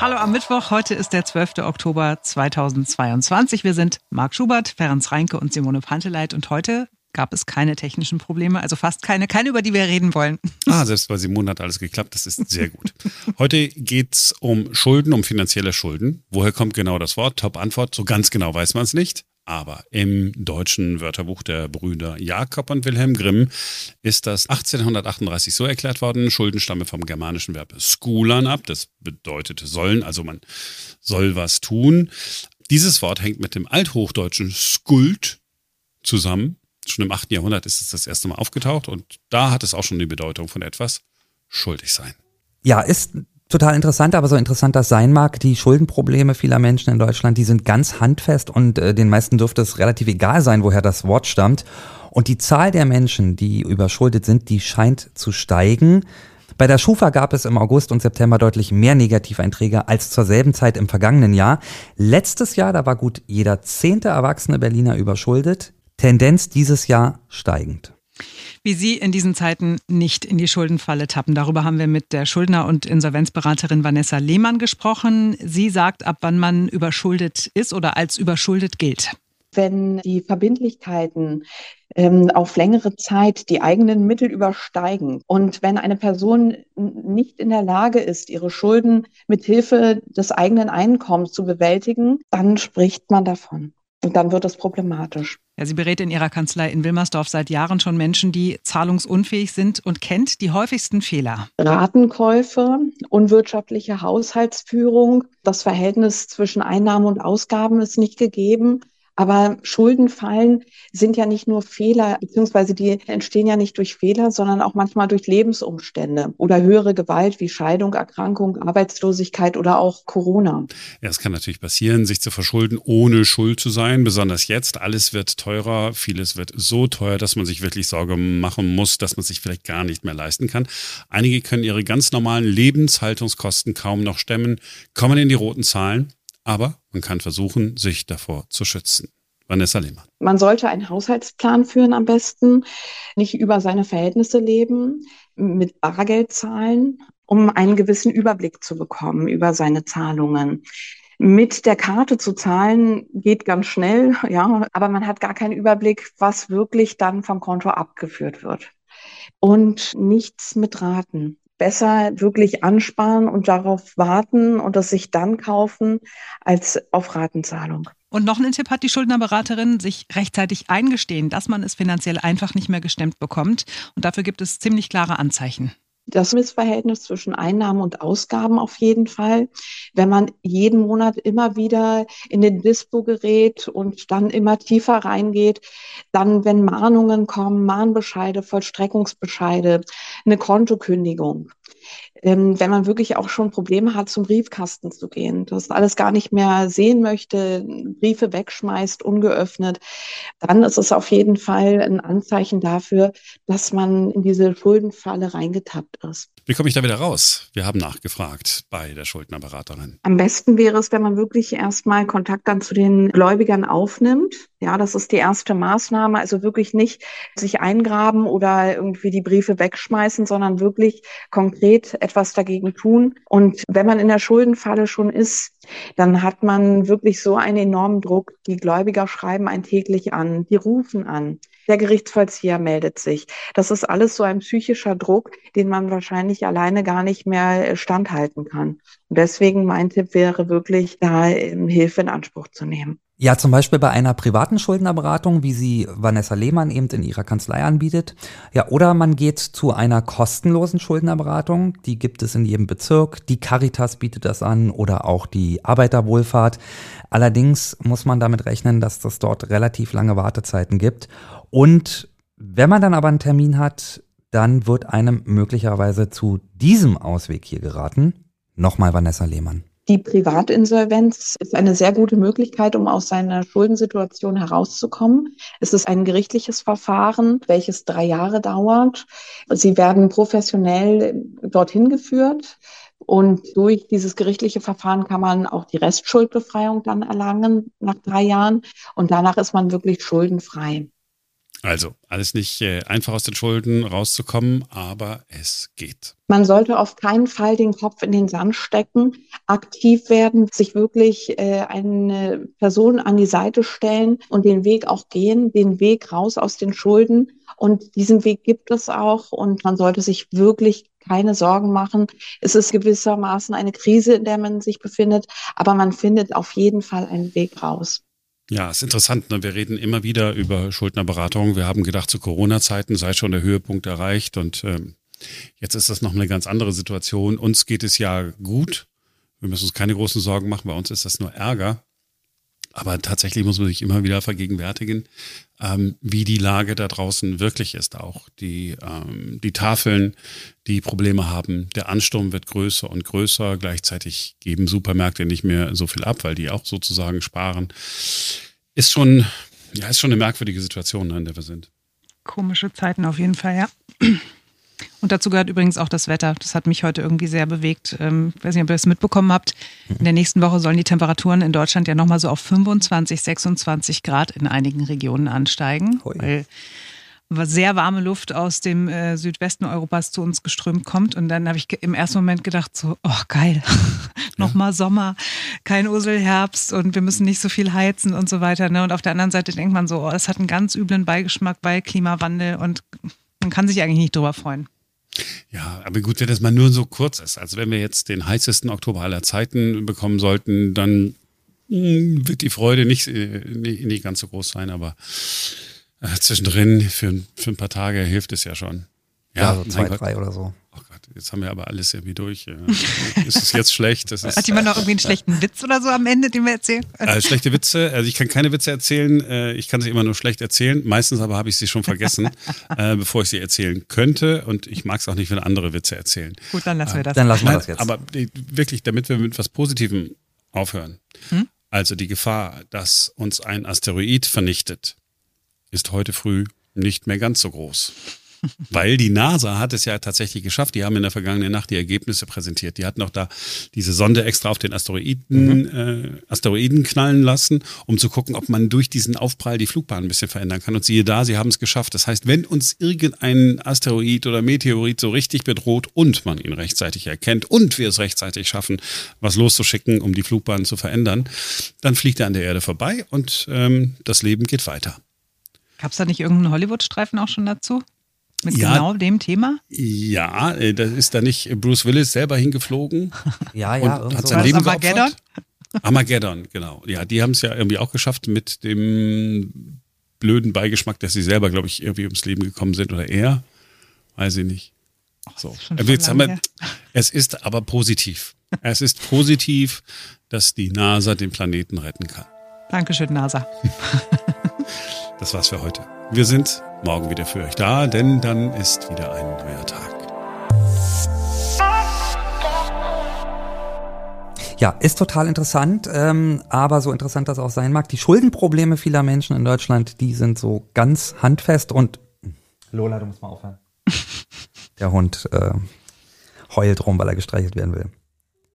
Hallo am Mittwoch. Heute ist der 12. Oktober 2022. Wir sind Marc Schubert, Ferenc Reinke und Simone Panteleit. Und heute gab es keine technischen Probleme, also fast keine, keine, über die wir reden wollen. Ah, selbst bei Simone hat alles geklappt, das ist sehr gut. Heute geht es um Schulden, um finanzielle Schulden. Woher kommt genau das Wort? Top-Antwort, so ganz genau weiß man es nicht. Aber im deutschen Wörterbuch der Brüder Jakob und Wilhelm Grimm ist das 1838 so erklärt worden, Schulden stammen vom germanischen Verb skulan ab, das bedeutet sollen, also man soll was tun. Dieses Wort hängt mit dem althochdeutschen skuld zusammen. Schon im 8. Jahrhundert ist es das erste Mal aufgetaucht und da hat es auch schon die Bedeutung von etwas schuldig sein. Ja, ist total interessant, aber so interessant das sein mag, die Schuldenprobleme vieler Menschen in Deutschland, die sind ganz handfest und äh, den meisten dürfte es relativ egal sein, woher das Wort stammt. Und die Zahl der Menschen, die überschuldet sind, die scheint zu steigen. Bei der Schufa gab es im August und September deutlich mehr Negativeinträge als zur selben Zeit im vergangenen Jahr. Letztes Jahr, da war gut jeder zehnte erwachsene Berliner überschuldet. Tendenz dieses Jahr steigend wie Sie in diesen Zeiten nicht in die Schuldenfalle tappen. Darüber haben wir mit der Schuldner- und Insolvenzberaterin Vanessa Lehmann gesprochen. Sie sagt, ab wann man überschuldet ist oder als überschuldet gilt. Wenn die Verbindlichkeiten ähm, auf längere Zeit die eigenen Mittel übersteigen und wenn eine Person nicht in der Lage ist, ihre Schulden mit Hilfe des eigenen Einkommens zu bewältigen, dann spricht man davon. Und dann wird es problematisch. Ja, sie berät in ihrer Kanzlei in Wilmersdorf seit Jahren schon Menschen, die zahlungsunfähig sind und kennt die häufigsten Fehler. Ratenkäufe, unwirtschaftliche Haushaltsführung, das Verhältnis zwischen Einnahmen und Ausgaben ist nicht gegeben. Aber Schuldenfallen sind ja nicht nur Fehler, beziehungsweise die entstehen ja nicht durch Fehler, sondern auch manchmal durch Lebensumstände oder höhere Gewalt wie Scheidung, Erkrankung, Arbeitslosigkeit oder auch Corona. Ja, es kann natürlich passieren, sich zu verschulden, ohne schuld zu sein. Besonders jetzt. Alles wird teurer. Vieles wird so teuer, dass man sich wirklich Sorge machen muss, dass man sich vielleicht gar nicht mehr leisten kann. Einige können ihre ganz normalen Lebenshaltungskosten kaum noch stemmen, kommen in die roten Zahlen aber man kann versuchen, sich davor zu schützen. Vanessa Lehmann. Man sollte einen Haushaltsplan führen am besten, nicht über seine Verhältnisse leben, mit Bargeld zahlen, um einen gewissen Überblick zu bekommen über seine Zahlungen. Mit der Karte zu zahlen geht ganz schnell, ja, aber man hat gar keinen Überblick, was wirklich dann vom Konto abgeführt wird. Und nichts mit Raten besser wirklich ansparen und darauf warten und das sich dann kaufen als auf Ratenzahlung. Und noch einen Tipp hat die Schuldnerberaterin, sich rechtzeitig eingestehen, dass man es finanziell einfach nicht mehr gestemmt bekommt. Und dafür gibt es ziemlich klare Anzeichen das Missverhältnis zwischen Einnahmen und Ausgaben auf jeden Fall. Wenn man jeden Monat immer wieder in den Dispo gerät und dann immer tiefer reingeht, dann, wenn Mahnungen kommen, Mahnbescheide, Vollstreckungsbescheide, eine Kontokündigung, wenn man wirklich auch schon Probleme hat, zum Briefkasten zu gehen, das alles gar nicht mehr sehen möchte, Briefe wegschmeißt, ungeöffnet, dann ist es auf jeden Fall ein Anzeichen dafür, dass man in diese Schuldenfalle reingetappt ist. Wie komme ich da wieder raus? Wir haben nachgefragt bei der Schuldnerberaterin. Am besten wäre es, wenn man wirklich erstmal Kontakt dann zu den Gläubigern aufnimmt. Ja, das ist die erste Maßnahme. Also wirklich nicht sich eingraben oder irgendwie die Briefe wegschmeißen, sondern wirklich konkret etwas dagegen tun. Und wenn man in der Schuldenfalle schon ist, dann hat man wirklich so einen enormen Druck. Die Gläubiger schreiben einen täglich an, die rufen an. Der Gerichtsvollzieher meldet sich. Das ist alles so ein psychischer Druck, den man wahrscheinlich alleine gar nicht mehr standhalten kann. Und deswegen mein Tipp wäre wirklich, da Hilfe in Anspruch zu nehmen. Ja, zum Beispiel bei einer privaten Schuldnerberatung, wie sie Vanessa Lehmann eben in ihrer Kanzlei anbietet. Ja, oder man geht zu einer kostenlosen Schuldnerberatung. Die gibt es in jedem Bezirk. Die Caritas bietet das an oder auch die Arbeiterwohlfahrt. Allerdings muss man damit rechnen, dass es dort relativ lange Wartezeiten gibt. Und wenn man dann aber einen Termin hat, dann wird einem möglicherweise zu diesem Ausweg hier geraten. Nochmal Vanessa Lehmann. Die Privatinsolvenz ist eine sehr gute Möglichkeit, um aus seiner Schuldensituation herauszukommen. Es ist ein gerichtliches Verfahren, welches drei Jahre dauert. Sie werden professionell dorthin geführt. Und durch dieses gerichtliche Verfahren kann man auch die Restschuldbefreiung dann erlangen nach drei Jahren. Und danach ist man wirklich schuldenfrei. Also, alles nicht äh, einfach aus den Schulden rauszukommen, aber es geht. Man sollte auf keinen Fall den Kopf in den Sand stecken, aktiv werden, sich wirklich äh, eine Person an die Seite stellen und den Weg auch gehen, den Weg raus aus den Schulden. Und diesen Weg gibt es auch und man sollte sich wirklich keine Sorgen machen. Es ist gewissermaßen eine Krise, in der man sich befindet, aber man findet auf jeden Fall einen Weg raus. Ja, ist interessant. Ne? Wir reden immer wieder über Schuldnerberatung. Wir haben gedacht, zu Corona-Zeiten sei schon der Höhepunkt erreicht und ähm, jetzt ist das noch eine ganz andere Situation. Uns geht es ja gut. Wir müssen uns keine großen Sorgen machen. Bei uns ist das nur Ärger. Aber tatsächlich muss man sich immer wieder vergegenwärtigen, ähm, wie die Lage da draußen wirklich ist. Auch die, ähm, die Tafeln, die Probleme haben, der Ansturm wird größer und größer. Gleichzeitig geben Supermärkte nicht mehr so viel ab, weil die auch sozusagen sparen. Ist schon, ja, ist schon eine merkwürdige Situation, in der wir sind. Komische Zeiten auf jeden Fall, ja. Und dazu gehört übrigens auch das Wetter. Das hat mich heute irgendwie sehr bewegt. Ähm, weiß nicht, ob ihr das mitbekommen habt. In der nächsten Woche sollen die Temperaturen in Deutschland ja nochmal so auf 25, 26 Grad in einigen Regionen ansteigen. Hui. Weil sehr warme Luft aus dem äh, Südwesten Europas zu uns geströmt kommt. Und dann habe ich im ersten Moment gedacht, so, oh geil, nochmal Sommer, kein Urselherbst und wir müssen nicht so viel heizen und so weiter. Ne? Und auf der anderen Seite denkt man so, oh, das hat einen ganz üblen Beigeschmack bei Klimawandel und man kann sich eigentlich nicht drüber freuen. Ja, aber gut, wenn das mal nur so kurz ist. Also wenn wir jetzt den heißesten Oktober aller Zeiten bekommen sollten, dann hm, wird die Freude nicht, äh, nicht, nicht ganz so groß sein, aber äh, zwischendrin für, für ein paar Tage hilft es ja schon. Ja, ja so zwei, drei oder so. Oh Gott, jetzt haben wir aber alles irgendwie durch. ist es jetzt schlecht? Das ist, Hat jemand noch irgendwie einen schlechten Witz oder so am Ende, den wir erzählen? Äh, schlechte Witze, also ich kann keine Witze erzählen. Äh, ich kann sie immer nur schlecht erzählen. Meistens aber habe ich sie schon vergessen, äh, bevor ich sie erzählen könnte. Und ich mag es auch nicht, wenn andere Witze erzählen. Gut, dann lassen wir das. Dann lassen wir das jetzt. Aber wirklich, damit wir mit was Positivem aufhören. Hm? Also die Gefahr, dass uns ein Asteroid vernichtet, ist heute früh nicht mehr ganz so groß. Weil die NASA hat es ja tatsächlich geschafft. Die haben in der vergangenen Nacht die Ergebnisse präsentiert. Die hatten auch da diese Sonde extra auf den Asteroiden, mhm. äh, Asteroiden knallen lassen, um zu gucken, ob man durch diesen Aufprall die Flugbahn ein bisschen verändern kann. Und siehe da, sie haben es geschafft. Das heißt, wenn uns irgendein Asteroid oder Meteorit so richtig bedroht und man ihn rechtzeitig erkennt und wir es rechtzeitig schaffen, was loszuschicken, um die Flugbahn zu verändern, dann fliegt er an der Erde vorbei und ähm, das Leben geht weiter. Gab es da nicht irgendeinen Hollywood-Streifen auch schon dazu? Mit ja, genau dem Thema? Ja, äh, da ist da nicht Bruce Willis selber hingeflogen. ja, ja. Und hat sein Leben Armageddon? Geopfert. Armageddon, genau. Ja, die haben es ja irgendwie auch geschafft mit dem blöden Beigeschmack, dass sie selber, glaube ich, irgendwie ums Leben gekommen sind oder er. Weiß ich nicht. So. Jetzt haben wir, es ist aber positiv. Es ist positiv, dass die NASA den Planeten retten kann. Dankeschön, NASA. das war's für heute. Wir sind morgen wieder für euch da, denn dann ist wieder ein neuer Tag. Ja, ist total interessant, ähm, aber so interessant das auch sein mag, die Schuldenprobleme vieler Menschen in Deutschland, die sind so ganz handfest und Lola, du musst mal aufhören. Der Hund äh, heult rum, weil er gestreichelt werden will.